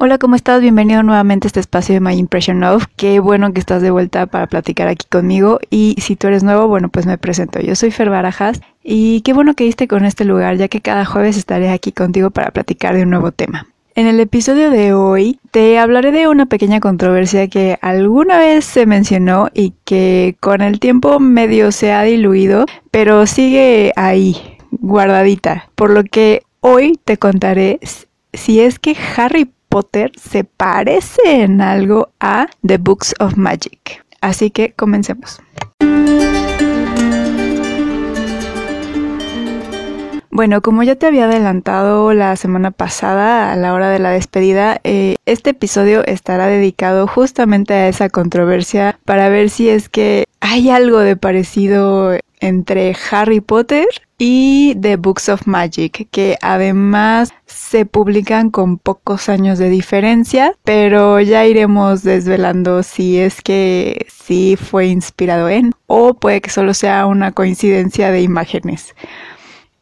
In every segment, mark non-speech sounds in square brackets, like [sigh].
Hola, ¿cómo estás? Bienvenido nuevamente a este espacio de My Impression Of. Qué bueno que estás de vuelta para platicar aquí conmigo. Y si tú eres nuevo, bueno, pues me presento. Yo soy Fer Barajas y qué bueno que diste con este lugar, ya que cada jueves estaré aquí contigo para platicar de un nuevo tema. En el episodio de hoy te hablaré de una pequeña controversia que alguna vez se mencionó y que con el tiempo medio se ha diluido, pero sigue ahí, guardadita. Por lo que hoy te contaré si es que Harry Se parece en algo a The Books of Magic. Así que comencemos. Bueno, como ya te había adelantado la semana pasada a la hora de la despedida, eh, este episodio estará dedicado justamente a esa controversia para ver si es que hay algo de parecido entre Harry Potter y The Books of Magic, que además se publican con pocos años de diferencia, pero ya iremos desvelando si es que sí fue inspirado en o puede que solo sea una coincidencia de imágenes.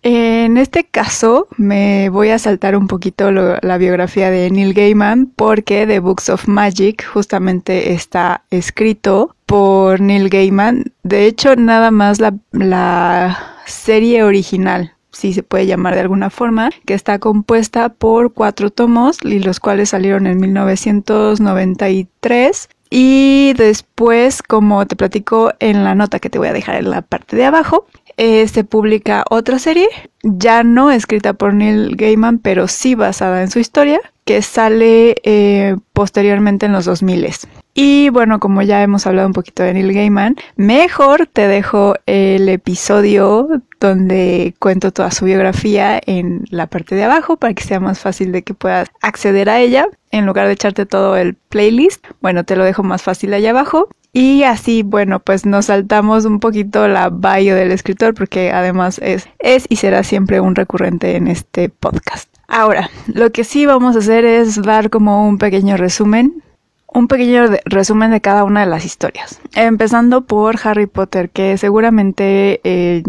En este caso me voy a saltar un poquito la biografía de Neil Gaiman porque The Books of Magic justamente está escrito por Neil Gaiman. De hecho, nada más la, la serie original si se puede llamar de alguna forma, que está compuesta por cuatro tomos y los cuales salieron en 1993 y después, como te platico en la nota que te voy a dejar en la parte de abajo, eh, se publica otra serie, ya no escrita por Neil Gaiman, pero sí basada en su historia, que sale eh, posteriormente en los 2000. Y bueno, como ya hemos hablado un poquito de Neil Gaiman, mejor te dejo el episodio donde cuento toda su biografía en la parte de abajo para que sea más fácil de que puedas acceder a ella. En lugar de echarte todo el playlist, bueno, te lo dejo más fácil allá abajo. Y así, bueno, pues nos saltamos un poquito la bio del escritor porque además es, es y será siempre un recurrente en este podcast. Ahora, lo que sí vamos a hacer es dar como un pequeño resumen, un pequeño resumen de cada una de las historias. Empezando por Harry Potter, que seguramente eh,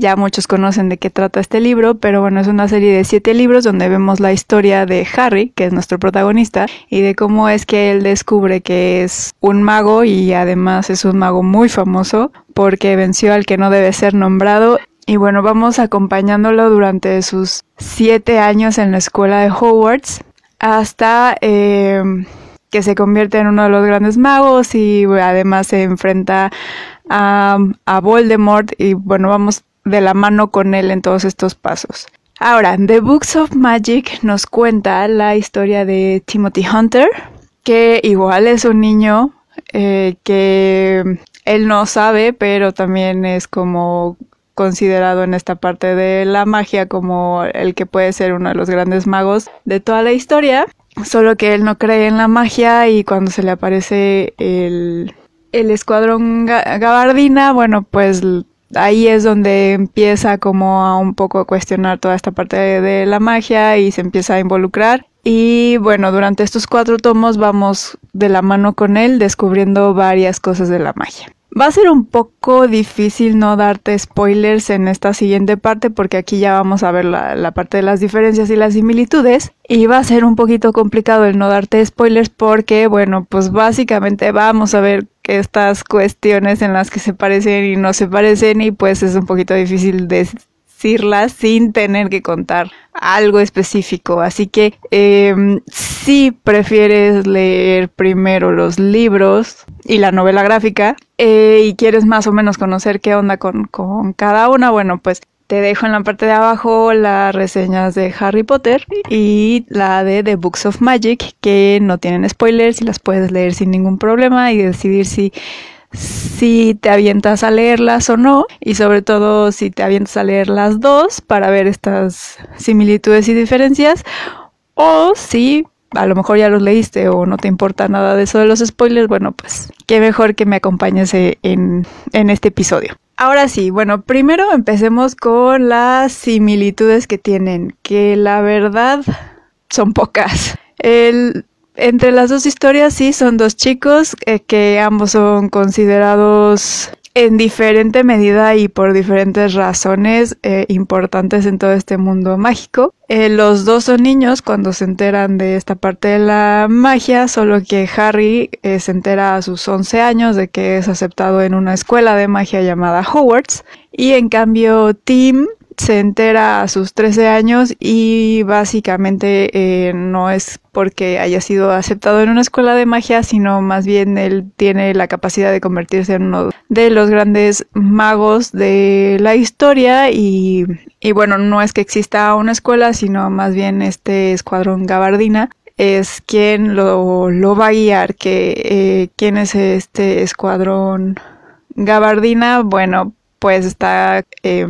ya muchos conocen de qué trata este libro, pero bueno, es una serie de siete libros donde vemos la historia de Harry, que es nuestro protagonista, y de cómo es que él descubre que es un mago y además es un mago muy famoso porque venció al que no debe ser nombrado. Y bueno, vamos acompañándolo durante sus siete años en la escuela de Hogwarts hasta eh, que se convierte en uno de los grandes magos y además se enfrenta a, a Voldemort y bueno, vamos de la mano con él en todos estos pasos. Ahora, The Books of Magic nos cuenta la historia de Timothy Hunter, que igual es un niño eh, que él no sabe, pero también es como considerado en esta parte de la magia como el que puede ser uno de los grandes magos de toda la historia, solo que él no cree en la magia y cuando se le aparece el, el escuadrón gabardina, bueno, pues ahí es donde empieza como a un poco a cuestionar toda esta parte de, la magia y se empieza a involucrar. Y bueno, durante estos cuatro tomos vamos de la mano con él descubriendo varias cosas de la magia. Va a ser un poco difícil no darte spoilers en esta siguiente parte porque aquí ya vamos a ver la, la, parte de las diferencias y las similitudes y va a ser un poquito complicado el no darte spoilers porque bueno pues básicamente vamos a ver estas cuestiones en las que se parecen y no se parecen y pues es un poquito difícil sin tener que contar algo específico. Así que em, si prefieres leer primero los libros y la novela gráfica eh, y quieres más o menos conocer qué onda con, con cada una, bueno, pues te dejo en la parte de abajo las reseñas de Harry Potter y la de The Books of Magic, que no tienen spoilers y las puedes leer sin ningún problema y decidir si, si te avientas a leerlas o no. Y sobre todo si te avientas a leer las dos para ver estas similitudes y diferencias. O si a lo mejor ya los leíste o no te importa nada de eso de los spoilers, bueno, pues qué mejor que me acompañes en, en este episodio. Ahora sí, bueno, primero empecemos con las similitudes que tienen, que la verdad son pocas. El, entre las dos historias sí son dos chicos eh, que ambos son considerados en diferente medida y por diferentes razones eh, importantes en todo este mundo mágico. Eh, los dos son niños cuando se enteran de esta parte de la magia, solo que Harry eh, se entera a sus 11 años de que es aceptado en una escuela de magia llamada Hogwarts y en cambio Tim se entera a sus 13 años y básicamente eh, no es porque haya sido aceptado en una escuela de magia, sino más bien él tiene la capacidad de convertirse en uno de los grandes magos de la historia y, bueno, no es que exista una escuela, sino más bien este escuadrón gabardina es quien lo, lo va a guiar, que eh, quién es este escuadrón gabardina, bueno, pues está eh,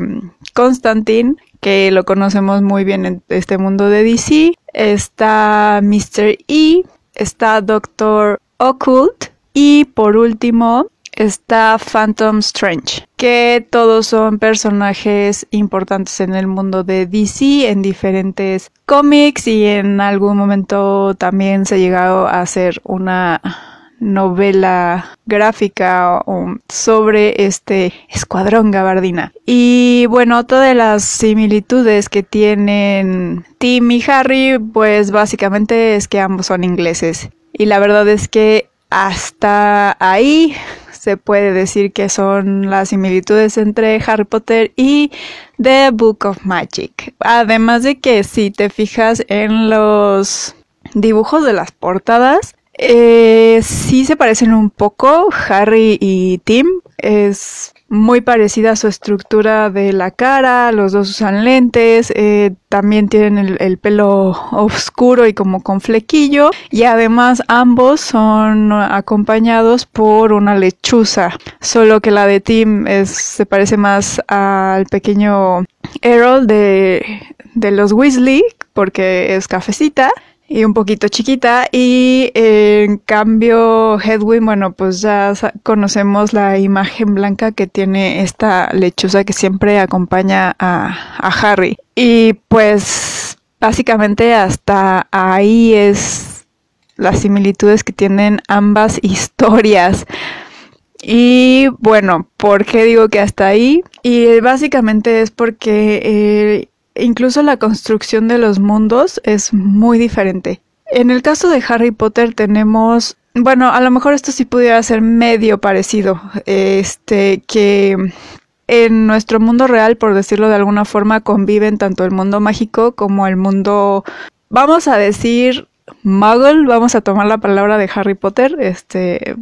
Constantine, que lo conocemos muy bien en este mundo de DC. Está Mr. E, está Doctor Occult y por último está Phantom Strange, que todos son personajes importantes en el mundo de DC en diferentes cómics y en algún momento también se ha llegado a hacer una novela gráfica sobre este escuadrón gabardina. Y bueno, otra de las similitudes que tienen Tim y Harry, pues básicamente es que ambos son ingleses. Y la verdad es que hasta ahí se puede decir que son las similitudes entre Harry Potter y The Book of Magic. Además de que si te fijas en los dibujos de las portadas, eh, sí se parecen un poco, Harry y Tim. Es muy parecida a su estructura de la cara, los dos usan lentes, eh, también tienen el, pelo oscuro y como con flequillo y además ambos son acompañados por una lechuza, solo que la de Tim se parece más al pequeño Errol de, de los Weasley porque es cafecita y un poquito chiquita y en cambio Hedwig, bueno, pues ya conocemos la imagen blanca que tiene esta lechuza que siempre acompaña a, a Harry. Y pues básicamente hasta ahí es las similitudes que tienen ambas [laughs] historias. Y bueno, ¿por qué digo que hasta ahí? Y básicamente es porque eh, incluso la construcción de los mundos es muy diferente. En el caso de Harry Potter tenemos, bueno, a lo mejor esto sí pudiera ser medio parecido, este, que en nuestro mundo real, por decirlo de alguna forma, conviven tanto el mundo mágico como el mundo, vamos a decir, muggle, vamos a tomar la palabra de Harry Potter, este,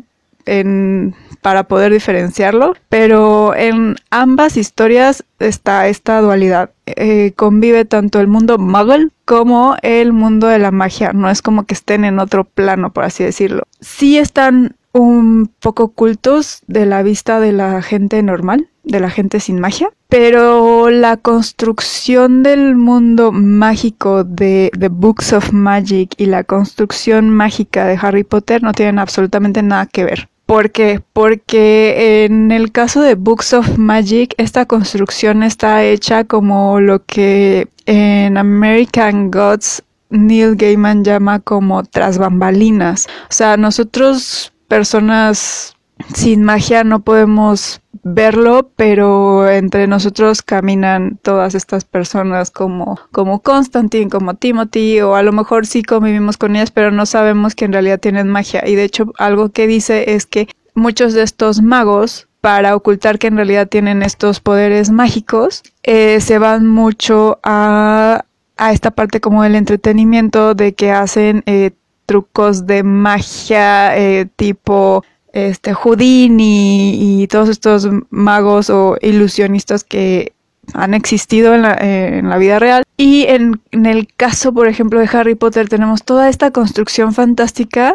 en, para poder diferenciarlo, pero en ambas historias está esta dualidad. Eh, convive tanto el mundo muggle como el mundo de la magia, no es como que estén en otro plano, por así decirlo. Sí están un poco ocultos de la vista de la gente normal, de la gente sin magia, pero la construcción del mundo mágico de The Books of Magic y la construcción mágica de Harry Potter no tienen absolutamente nada que ver. ¿Por qué? Porque en el caso de Books of Magic, esta construcción está hecha como lo que en American Gods Neil Gaiman llama como tras bambalinas. O sea, nosotros, personas sin magia, no podemos verlo, pero entre nosotros caminan todas estas personas como, como Constantine, como Timothy, o a lo mejor sí convivimos con ellas, pero no sabemos que en realidad tienen magia. Y de hecho, algo que dice es que muchos de estos magos, para ocultar que en realidad tienen estos poderes mágicos, eh, se van mucho a, a, esta parte como del entretenimiento de que hacen eh, trucos de magia eh, tipo este Houdini y todos estos magos o ilusionistas que han existido en la, eh, en la vida real. Y en, el caso, por ejemplo, de Harry Potter, tenemos toda esta construcción fantástica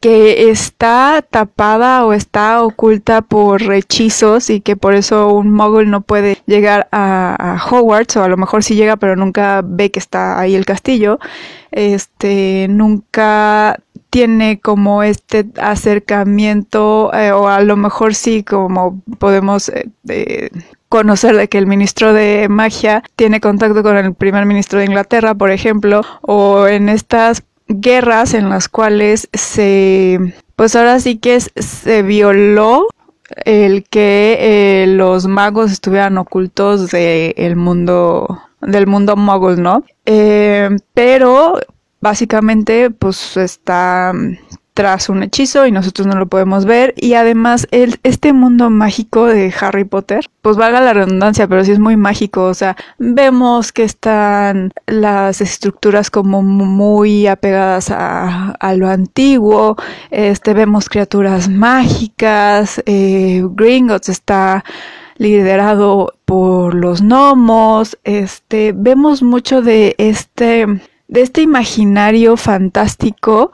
que está tapada o está oculta por hechizos y que por eso un mogul no puede llegar a, a, Hogwarts o a lo mejor sí llega pero nunca ve que está ahí el castillo este nunca tiene como este acercamiento eh, o a lo mejor sí como podemos eh, conocer de que el ministro de magia tiene contacto con el primer ministro de Inglaterra por ejemplo o en estas guerras en las cuales se, pues ahora sí que se violó el que eh, los magos estuvieran ocultos del mundo del mundo mogul, ¿no? Pero básicamente pues está tras un hechizo y nosotros no lo podemos ver. Y además el, este mundo mágico de Harry Potter pues valga la redundancia pero sí es muy mágico. O sea vemos que están las estructuras como muy apegadas a, a lo antiguo. Este vemos criaturas mágicas. Eh, Gringotts está liderado por los gnomos. Este vemos mucho de este de este imaginario fantástico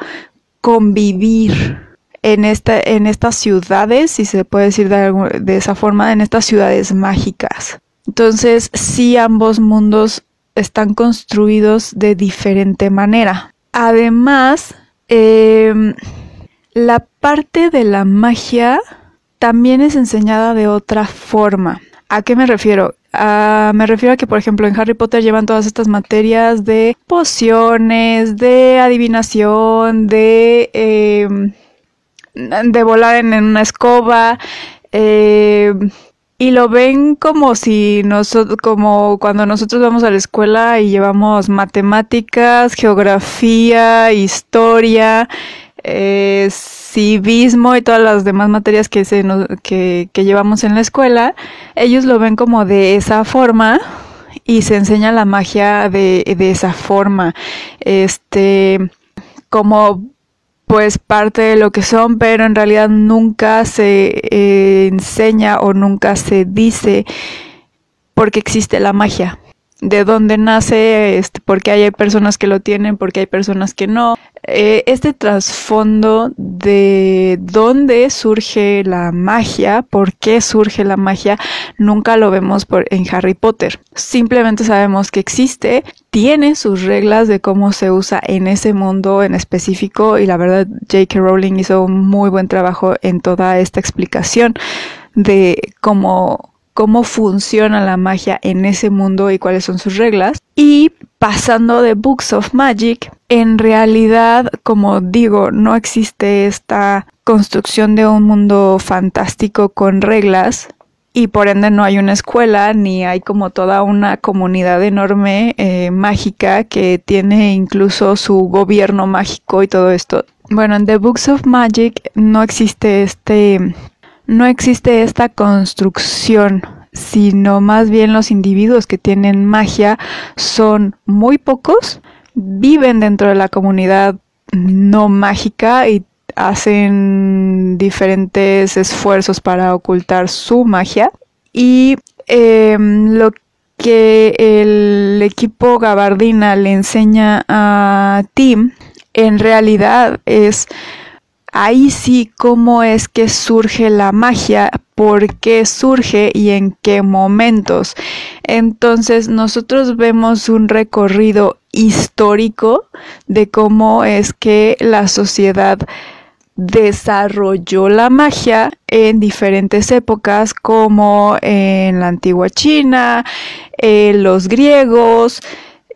convivir en, esta, en estas ciudades, si se puede decir de, esa forma, en estas ciudades mágicas. Entonces, sí, ambos mundos están construidos de diferente manera. Además, em, la parte de la magia también es enseñada de otra forma. ¿A qué me refiero? Ah, me refiero a que, por ejemplo, en Harry Potter llevan todas estas materias de pociones, de adivinación, de, em, de volar en, una escoba. Em, y lo ven como si nosotros, como cuando nosotros vamos a la escuela y llevamos matemáticas, geografía, historia, eh, civismo y todas las demás materias que, se que, llevamos en la escuela, ellos lo ven como de esa forma y se enseña la magia de, de esa forma. Este, como pues parte de lo que son, pero en realidad nunca se eh, enseña o nunca se dice porque existe la magia de dónde nace, este, porque hay personas que lo tienen, porque hay personas que no. Eh, este trasfondo de dónde surge la magia, por qué surge la magia, nunca lo vemos en Harry Potter. Simplemente sabemos que existe, tiene sus reglas de cómo se usa en ese mundo en específico y la verdad J.K. Rowling hizo un muy buen trabajo en toda esta explicación de cómo cómo funciona la magia en ese mundo y cuáles son sus reglas. Y pasando de Books of Magic, en realidad, como digo, no existe esta construcción de un mundo fantástico con reglas y por ende no hay una escuela ni hay como toda una comunidad enorme eh, mágica que tiene incluso su gobierno mágico y todo esto. Bueno, en The Books of Magic no existe este no existe esta construcción, sino más bien los individuos que tienen magia son muy pocos, viven dentro de la comunidad no mágica y hacen diferentes esfuerzos para ocultar su magia. Y em, lo que el equipo gabardina le enseña a Tim en realidad es ahí sí cómo es que surge la magia, por qué surge y en qué momentos. Entonces nosotros vemos un recorrido histórico de cómo es que la sociedad desarrolló la magia en diferentes épocas como en la antigua China, en los griegos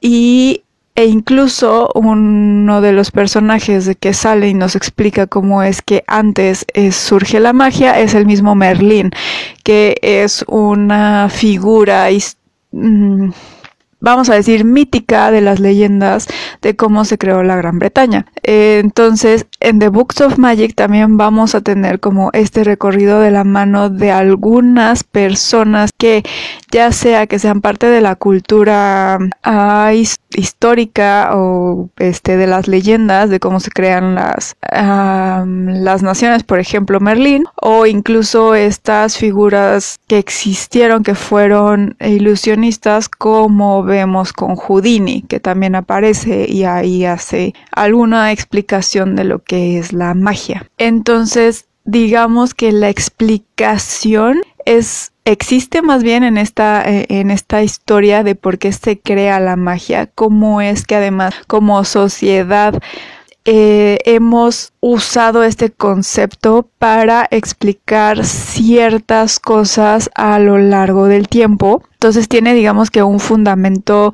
y e incluso uno de los personajes de que sale y nos explica cómo es que antes surge la magia es el mismo Merlín, que es una figura mm, vamos a decir, mítica de las leyendas de cómo se creó la Gran Bretaña. Eh, entonces, en The Books of Magic también vamos a tener como este recorrido de la mano de algunas personas que ya sea que sean parte de la cultura ah, histórica o este de las leyendas de cómo se crean las las naciones, por ejemplo Merlín, o incluso estas figuras que existieron que fueron ilusionistas como vemos con Houdini, que también aparece y ahí hace alguna explicación de lo que es la magia. Entonces, digamos que la explicación es existe más bien en esta eh, en esta historia de por qué se crea la magia, cómo es que además como sociedad eh, hemos usado este concepto para explicar ciertas cosas a lo largo del tiempo. Entonces tiene, digamos que, un fundamento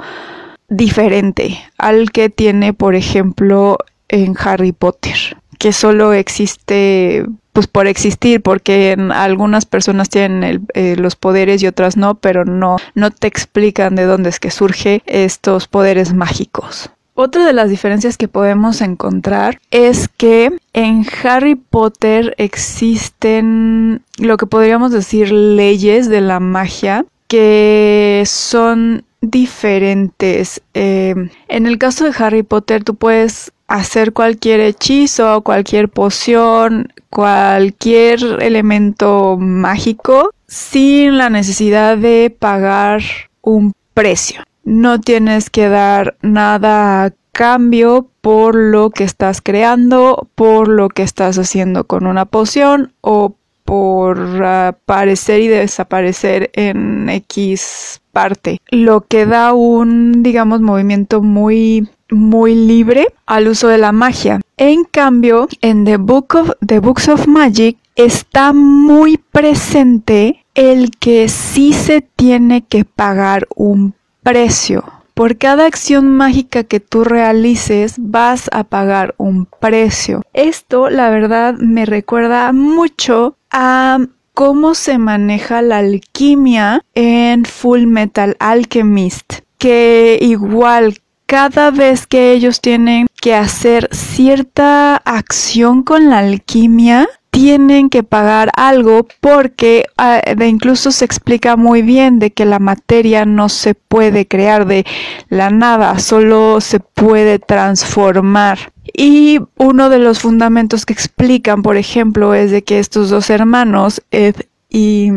diferente al que tiene, por ejemplo, en Harry Potter, que solo existe pues por existir, porque algunas personas tienen eh, los poderes y otras no, pero no, no te explican de dónde es que surge estos poderes mágicos. Otra de las diferencias que podemos encontrar es que en Harry Potter existen lo que podríamos decir leyes de la magia que son diferentes. Eh, en el caso de Harry Potter tú puedes hacer cualquier hechizo, cualquier poción, cualquier elemento mágico sin la necesidad de pagar un precio. No tienes que dar nada a cambio por lo que estás creando, por lo que estás haciendo con una poción o por aparecer y desaparecer en X parte, lo que da un, digamos, movimiento muy muy libre al uso de la magia. En cambio, en The Book of The Books of Magic está muy presente el que sí se tiene que pagar un precio. Por cada acción mágica que tú realices vas a pagar un precio. Esto la verdad me recuerda mucho a cómo se maneja la alquimia en Full Metal Alchemist. Que igual cada vez que ellos tienen que hacer cierta acción con la alquimia, tienen que pagar algo porque ah, incluso se explica muy bien de que la materia no se puede crear de la nada, solo se puede transformar. Y uno de los fundamentos que explican, por ejemplo, es de que estos dos hermanos, Ed y,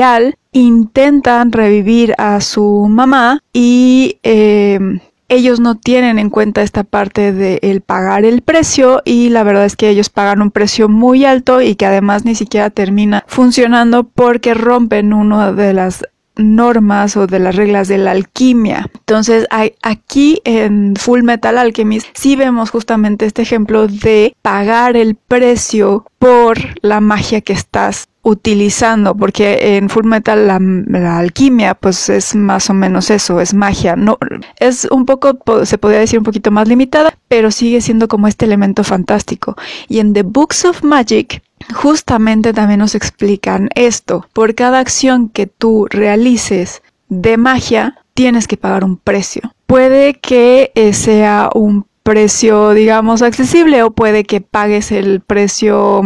Al, intentan revivir a su mamá y eh, ellos no tienen en cuenta esta parte de el pagar el precio y la verdad es que ellos pagan un precio muy alto y que además ni siquiera termina funcionando porque rompen una de las normas o de las reglas de la alquimia. Entonces, hay, aquí en Full Metal Alchemist sí vemos justamente este ejemplo de pagar el precio por la magia que estás utilizando, porque en Full Metal la, alquimia pues es más o menos eso, es magia, no es un poco se podría decir un poquito más limitada, pero sigue siendo como este elemento fantástico. Y en The Books of Magic justamente también nos explican esto, por cada acción que tú realices de magia tienes que pagar un precio. Puede que eh, sea un precio digamos accesible o puede que pagues el precio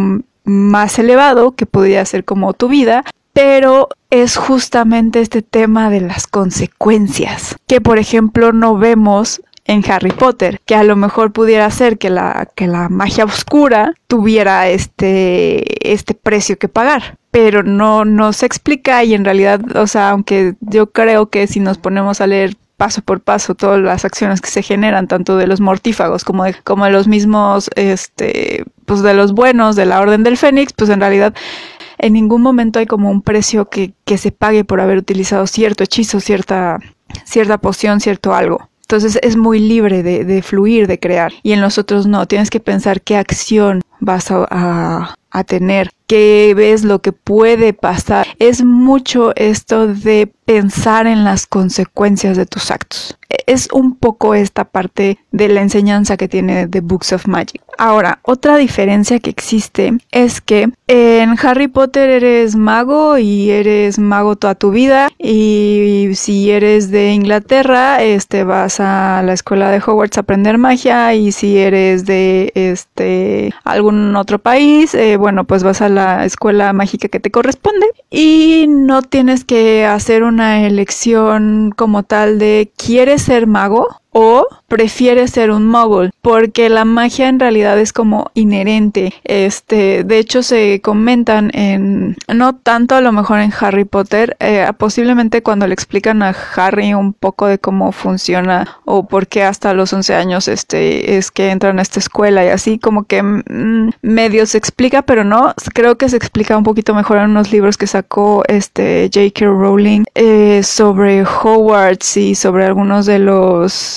más elevado que podría ser como tu vida, pero es justamente este tema de las consecuencias, que por ejemplo no vemos en Harry Potter, que a lo mejor pudiera ser que la, que la magia oscura tuviera este, este precio que pagar. Pero no, no se explica y en realidad, o sea, aunque yo creo que si nos ponemos a leer paso por paso todas las acciones que se generan, tanto de los mortífagos como de, como de los mismos, este, pues de los buenos de la Orden del Fénix, pues en realidad en ningún momento hay como un precio que, que se pague por haber utilizado cierto hechizo, cierta, cierta poción, cierto algo. Entonces es muy libre de, de, fluir, de crear. Y en los otros no, tienes que pensar qué acción vas a, a tener, qué ves lo que puede pasar. Es mucho esto de pensar en las consecuencias de tus actos. Es un poco esta parte de la enseñanza que tiene The Books of Magic. Ahora, otra diferencia que existe es que en Harry Potter eres mago y eres mago toda tu vida y si eres de Inglaterra, este vas a la escuela de Hogwarts a aprender magia y si eres de este algún otro país, eh, bueno, pues vas a la escuela mágica que te corresponde y no tienes que hacer una elección como tal de ¿quieres ser mago? O prefiere ser un mogul porque la magia en realidad es como inherente este de hecho se comentan en no tanto a lo mejor en Harry Potter eh, posiblemente cuando le explican a Harry un poco de cómo funciona o por qué hasta los 11 años este es que entran a esta escuela y así como que mm, medio se explica pero no creo que se explica un poquito mejor en unos libros que sacó este J.K. Rowling eh, sobre Hogwarts y sobre algunos de los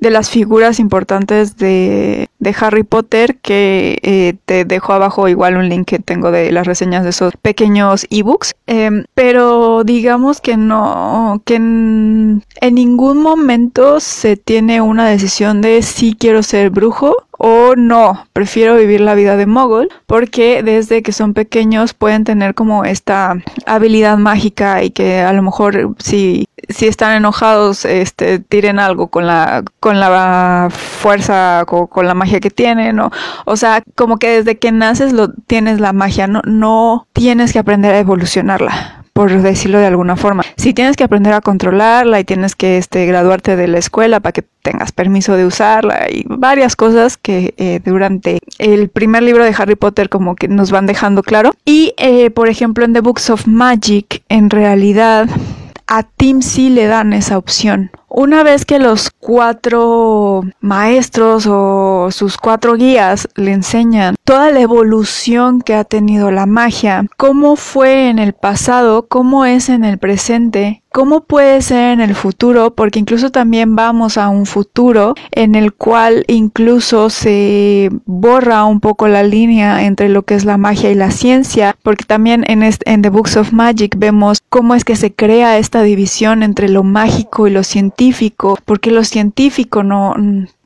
de las figuras importantes de, de Harry Potter que eh, te dejo abajo igual un link que tengo de las reseñas de esos pequeños ebooks. Em, pero digamos que no que en, ningún momento se tiene una decisión de si quiero ser brujo o no, prefiero vivir la vida de mogul porque desde que son pequeños pueden tener como esta habilidad mágica y que a lo mejor si, si están enojados este tiren algo con la con la fuerza con, con la magia que tienen o, o sea como que desde que naces lo tienes la magia no no tienes que aprender a evolucionarla por decirlo de alguna forma. Si tienes que aprender a controlarla y tienes que este, graduarte de la escuela para que tengas permiso de usarla y varias cosas que eh, durante el primer libro de Harry Potter como que nos van dejando claro. Y eh, por ejemplo en The Books of Magic en realidad a Tim sí le dan esa opción. Una vez que los cuatro maestros o sus cuatro guías le enseñan toda la evolución que ha tenido la magia, cómo fue en el pasado, cómo es en el presente, cómo puede ser en el futuro, porque incluso también vamos a un futuro en el cual incluso se borra un poco la línea entre lo que es la magia y la ciencia, porque también en, en The Books of Magic vemos cómo es que se crea esta división entre lo mágico y lo científico, porque lo científico no,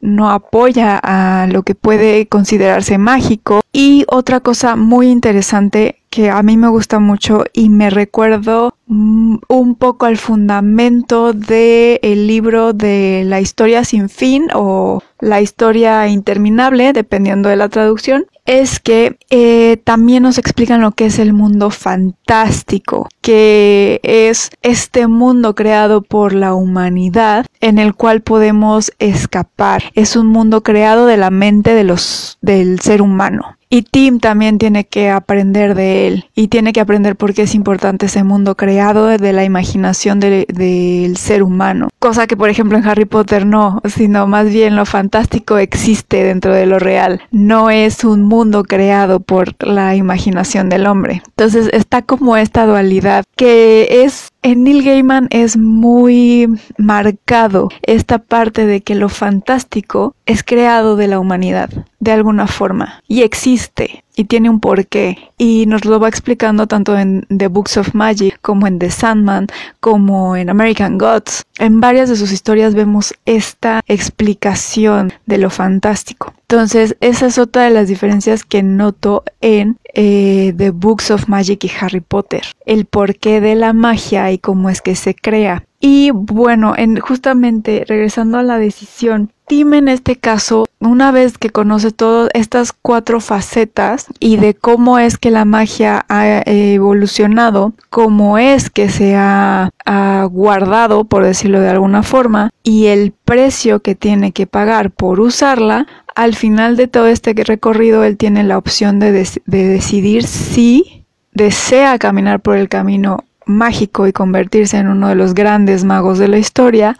no apoya a lo que puede considerarse mágico. Y otra cosa muy interesante que a mí me gusta mucho y me recuerdo mm, un poco al fundamento del el libro de la historia sin fin o la historia interminable, dependiendo de la traducción, es que eh, también nos explican lo que es el mundo fantástico, que es este mundo creado por la humanidad en el cual podemos escapar. Es un mundo creado de la mente de los, del ser humano. Y Tim también tiene que aprender de él y tiene que aprender por qué es importante ese mundo creado de la imaginación del ser humano. Cosa que por ejemplo en Harry Potter no, sino más bien lo fantástico existe dentro de lo real. No es un mundo creado por la imaginación del hombre. Entonces está como esta dualidad que es en Neil Gaiman es muy marcado esta parte de que lo fantástico es creado de la humanidad, de alguna forma, y existe, y tiene un porqué, y nos lo va explicando tanto en The Books of Magic como en The Sandman, como en American Gods. En varias de sus historias vemos esta explicación de lo fantástico. Entonces, esa es otra de las diferencias que noto en eh, The Books of Magic y Harry Potter. El porqué de la magia y cómo es que se crea. Y bueno, en, justamente regresando a la decisión, Tim en este caso, una vez que conoce todas estas cuatro facetas y de cómo es que la magia ha evolucionado, cómo es que se ha, ha guardado, por decirlo de alguna forma, y el precio que tiene que pagar por usarla, al final de todo este recorrido él tiene la opción de, decidir si desea caminar por el camino mágico y convertirse en uno de los grandes magos de la historia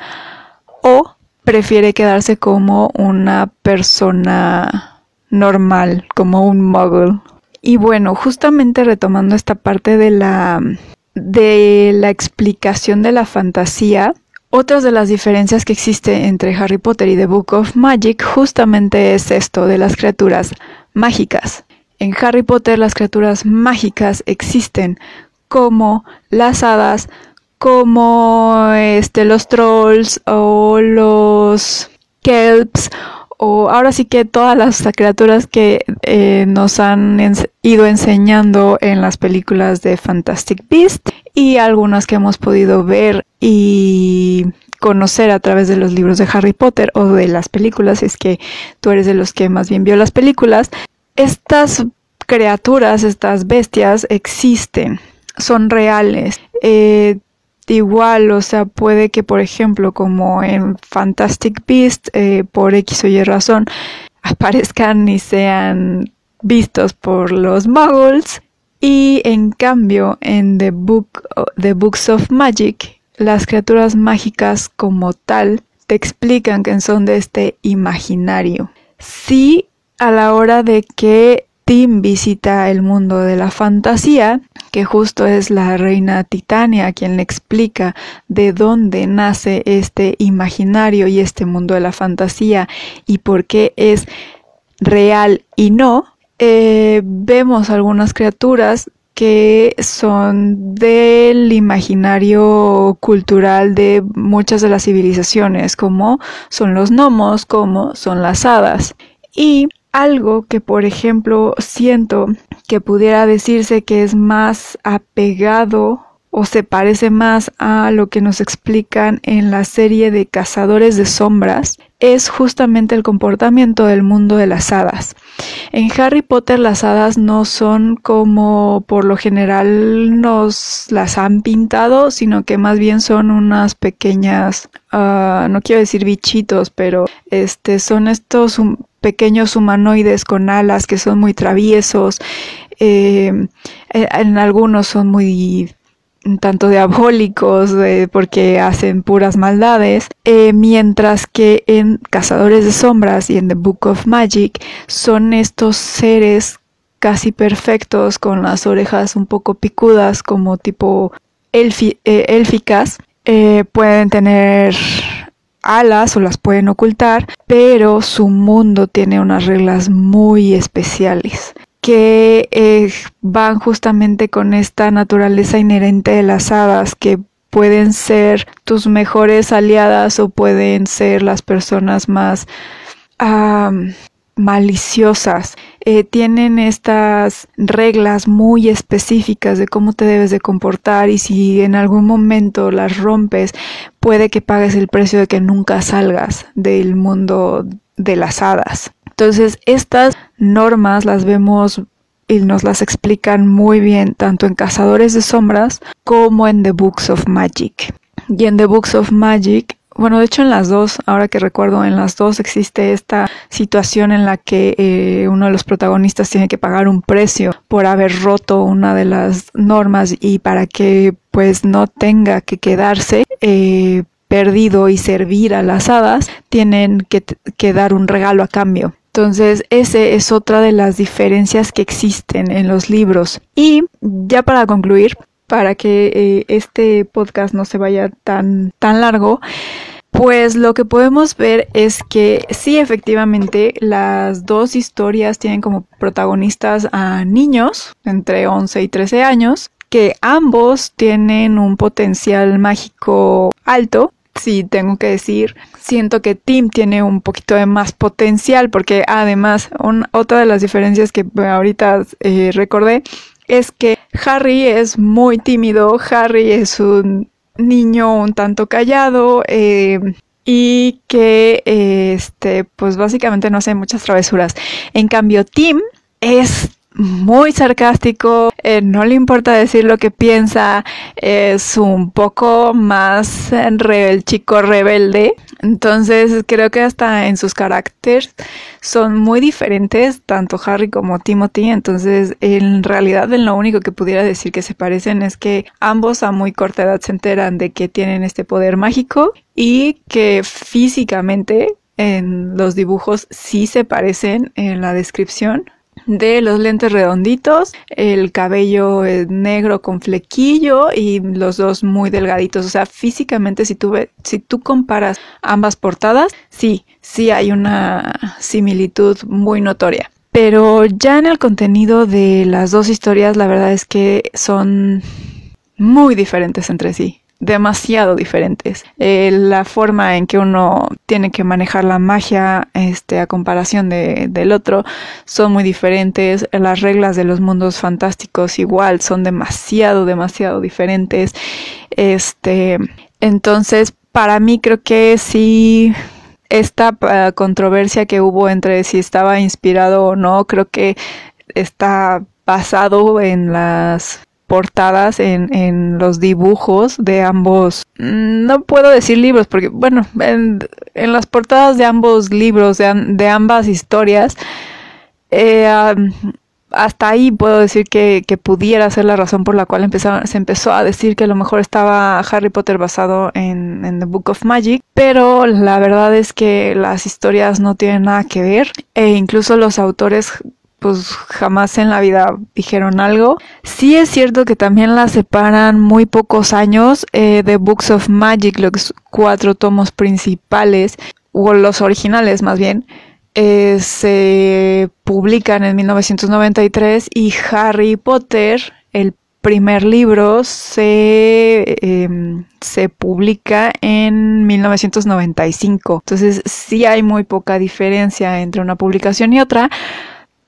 o prefiere quedarse como una persona normal, como un muggle. Y bueno, justamente retomando esta parte de la de la explicación de la fantasía, otras de las diferencias que existe entre Harry Potter y The Book of Magic justamente es esto de las criaturas mágicas. En Harry Potter las criaturas mágicas existen como las hadas, como este, los trolls o los kelps o ahora sí que todas las criaturas que eh, nos han ido enseñando en las películas de Fantastic Beast y algunas que hemos podido ver y conocer a través de los libros de Harry Potter o de las películas, es que tú eres de los que más bien vio las películas, estas criaturas, estas bestias existen, son reales. Eh, igual, o sea, puede que, por ejemplo, como en Fantastic Beast, eh, por X o Y razón, [laughs] aparezcan y sean vistos por los muggles. Y en cambio, en The, Book, The Books of Magic, las criaturas mágicas como tal te explican que son de este imaginario. Sí, a la hora de que Tim visita el mundo de la fantasía, que justo es la reina Titania quien le explica de dónde nace este imaginario y este mundo de la fantasía y por qué es real y no, eh, vemos algunas criaturas que son del imaginario cultural de muchas de las civilizaciones, como son los gnomos, como son las hadas. Y algo que, por ejemplo, siento que pudiera decirse que es más apegado o se parece más a lo que nos explican en la serie de Cazadores de Sombras, es justamente el comportamiento del mundo de las hadas. En Harry Potter las hadas no son como por lo general nos las han pintado, sino que más bien son unas pequeñas, uh, no quiero decir bichitos, pero este son estos pequeños humanoides con alas que son muy traviesos. Eh, en algunos son muy tanto diabólicos porque hacen puras maldades, eh, mientras que en Cazadores de Sombras y en The Book of Magic son estos seres casi perfectos con las orejas un poco picudas como tipo eh, élficas, eh, pueden tener alas o las pueden ocultar, pero su mundo tiene unas reglas muy especiales que eh, van justamente con esta naturaleza inherente de las hadas que pueden ser tus mejores aliadas o pueden ser las personas más maliciosas. Eh, tienen estas reglas muy específicas de cómo te debes de comportar y si en algún momento las rompes, puede que pagues el precio de que nunca salgas del mundo de las hadas. Entonces, estas normas las vemos y nos las explican muy bien tanto en Cazadores de Sombras como en The Books of Magic. Y en The Books of Magic, bueno, de hecho en las dos, ahora que recuerdo, en las dos existe esta situación en la que eh, uno de los protagonistas tiene que pagar un precio por haber roto una de las normas y para que pues no tenga que quedarse. Eh, perdido y servir a las hadas, tienen que dar un regalo a cambio. Entonces, ese es otra de las diferencias que existen en los libros. Y ya para concluir, para que eh, este podcast no se vaya tan, tan largo, pues lo que podemos ver es que sí, efectivamente, las dos historias tienen como protagonistas a niños entre 11 y 13 años, que ambos tienen un potencial mágico alto. Sí tengo que decir, siento que Tim tiene un poquito de más potencial porque además otra de las diferencias que ahorita eh, recordé es que Harry es muy tímido, Harry es un niño un tanto callado eh, y que este pues básicamente no hace muchas travesuras. En cambio Tim es muy sarcástico, eh, no le importa decir lo que piensa, es un poco más el chico rebelde. Entonces creo que hasta en sus caracteres son muy diferentes, tanto Harry como Timothy. Entonces en realidad en lo único que pudiera decir que se parecen es que ambos a muy corta edad se enteran de que tienen este poder mágico y que físicamente en los dibujos sí se parecen en la descripción de los lentes redonditos, el cabello eh, negro con flequillo y los dos muy delgaditos. O sea, físicamente si tú, si tú comparas ambas portadas, sí, sí hay una similitud muy notoria. Pero ya en el contenido de las dos historias, la verdad es que son muy diferentes entre sí demasiado diferentes. Eh, la forma en que uno tiene que manejar la magia este, a comparación de, del otro son muy diferentes. Las reglas de los mundos fantásticos igual son demasiado, demasiado diferentes. Este, entonces, para mí creo que sí esta uh, controversia que hubo entre si estaba inspirado o no, creo que está basado en las portadas en, en los dibujos de ambos, mm, no puedo decir libros, porque bueno, en, en las portadas de ambos libros, de, de ambas historias, eh, hasta ahí puedo decir que, que, pudiera ser la razón por la cual se empezó a decir que a lo mejor estaba Harry Potter basado en, The Book of Magic, pero la verdad es que las historias no tienen nada que ver e incluso los autores pues jamás en la vida dijeron algo. Sí es cierto que también la separan muy pocos años eh, de Books of Magic, los cuatro tomos principales, o los originales más bien, eh, se publican en 1993 y Harry Potter, el primer libro, se, em, se publica en 1995. Entonces sí hay muy poca diferencia entre una publicación y otra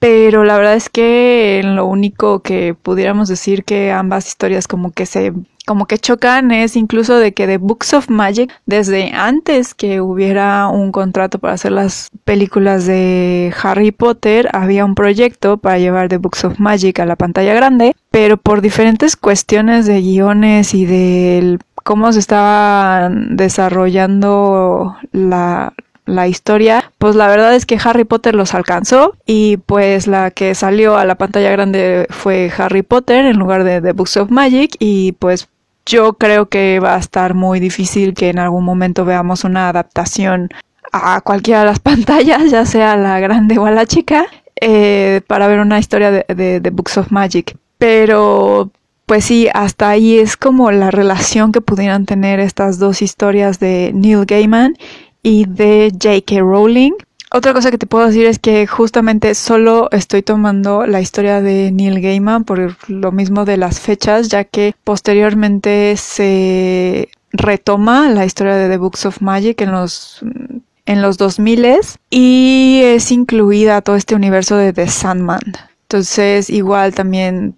pero la verdad es que lo único que pudiéramos decir que ambas historias como que se como que chocan es incluso de que The Books of Magic desde antes que hubiera un contrato para hacer las películas de Harry Potter había un proyecto para llevar The Books of Magic a la pantalla grande pero por diferentes cuestiones de guiones y de cómo se estaba desarrollando la, la historia, pues la verdad es que Harry Potter los alcanzó y pues la que salió a la pantalla grande fue Harry Potter en lugar de The Books of Magic y pues yo creo que va a estar muy difícil que en algún momento veamos una adaptación a cualquiera de las [laughs] pantallas, ya sea la grande o a la chica, eh, para ver una historia de, The Books of Magic. Pero pues sí, hasta ahí es como la relación que pudieran tener estas dos historias de Neil Gaiman y de J.K. Rowling. Otra cosa que te puedo decir es que justamente solo estoy tomando la historia de Neil Gaiman por lo mismo de las fechas, ya que posteriormente se retoma la historia de The Books of Magic en los en los 2000 y es incluida todo este universo de The Sandman. Entonces, igual también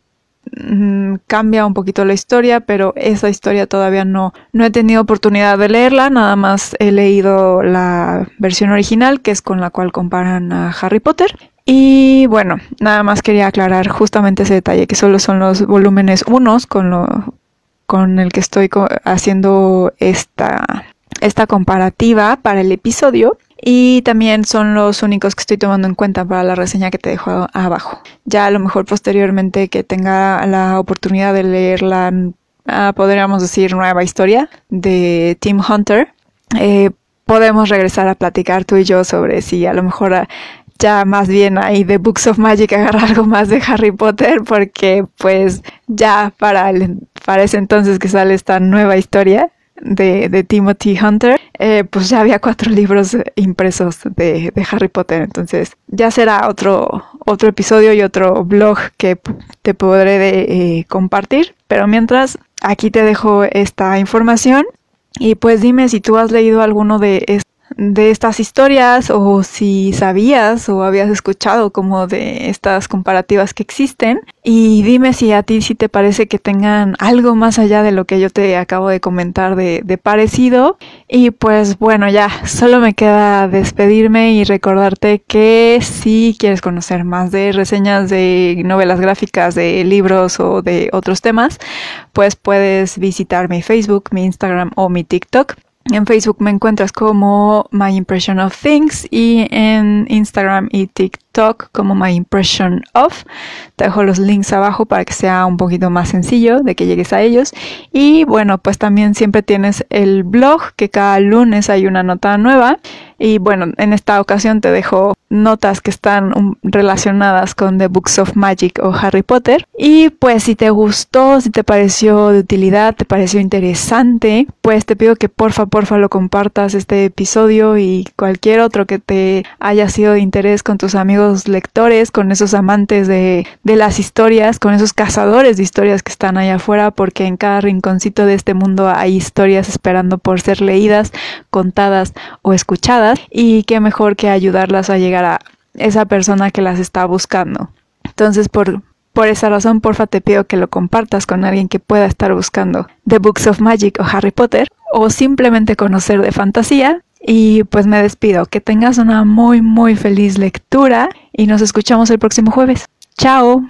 cambia un poquito la historia, pero esa historia todavía no, no he tenido oportunidad de leerla, nada más he leído la versión original, que es con la cual comparan a Harry Potter. Y bueno, nada más quería aclarar justamente ese detalle, que solo son los volúmenes unos con lo con el que estoy haciendo esta, esta comparativa para el episodio y también son los únicos que estoy tomando en cuenta para la reseña que te dejo abajo. Ya a lo mejor posteriormente que tenga la oportunidad de leer la, ah, podríamos decir, nueva historia de Tim Hunter, eh, podemos regresar a platicar tú y yo sobre si a lo mejor ah, ya más bien ahí de Books of Magic agarrar algo más de Harry Potter porque pues ya para, para ese entonces que sale esta nueva historia de, Timothy Hunter, eh, pues ya había cuatro [laughs] libros impresos de, Harry Potter. Entonces ya será otro, otro episodio y otro blog que te podré eh, compartir. Pero mientras, aquí te dejo esta información. Y pues dime si tú has leído alguno de estos de estas historias o si sabías o habías escuchado como de estas comparativas que existen. Y dime si a ti si te parece que tengan algo más allá de lo que yo te acabo de comentar de, de parecido. Y pues bueno ya solo me queda despedirme y recordarte que si quieres conocer más de reseñas de novelas gráficas de libros o de otros temas pues puedes visitar mi Facebook mi Instagram o mi TikTok en Facebook me encuentras como My Impression of Things y en Instagram y TikTok como My Impression of. Te dejo los links abajo para que sea un poquito más sencillo de que llegues a ellos. Y bueno, pues también siempre tienes el blog que cada lunes hay una nota nueva. Y bueno, en esta ocasión te dejo notas que están relacionadas con The Books of Magic o Harry Potter. Y pues si te gustó, si te pareció de utilidad, te pareció interesante, pues te pido que porfa, porfa lo compartas este episodio y cualquier otro que te haya sido de interés con tus amigos lectores, con esos amantes de, de las historias, con esos cazadores de historias que están allá afuera, porque en cada rinconcito de este mundo hay historias esperando por ser leídas, contadas o escuchadas. Y qué mejor que ayudarlas a llegar esa persona que las está buscando. Entonces, por, por esa razón, porfa, te pido que lo compartas con alguien que pueda estar buscando The Books of Magic o Harry Potter o simplemente conocer de fantasía. Y pues me despido. Que tengas una muy, muy feliz lectura y nos escuchamos el próximo jueves. ¡Chao!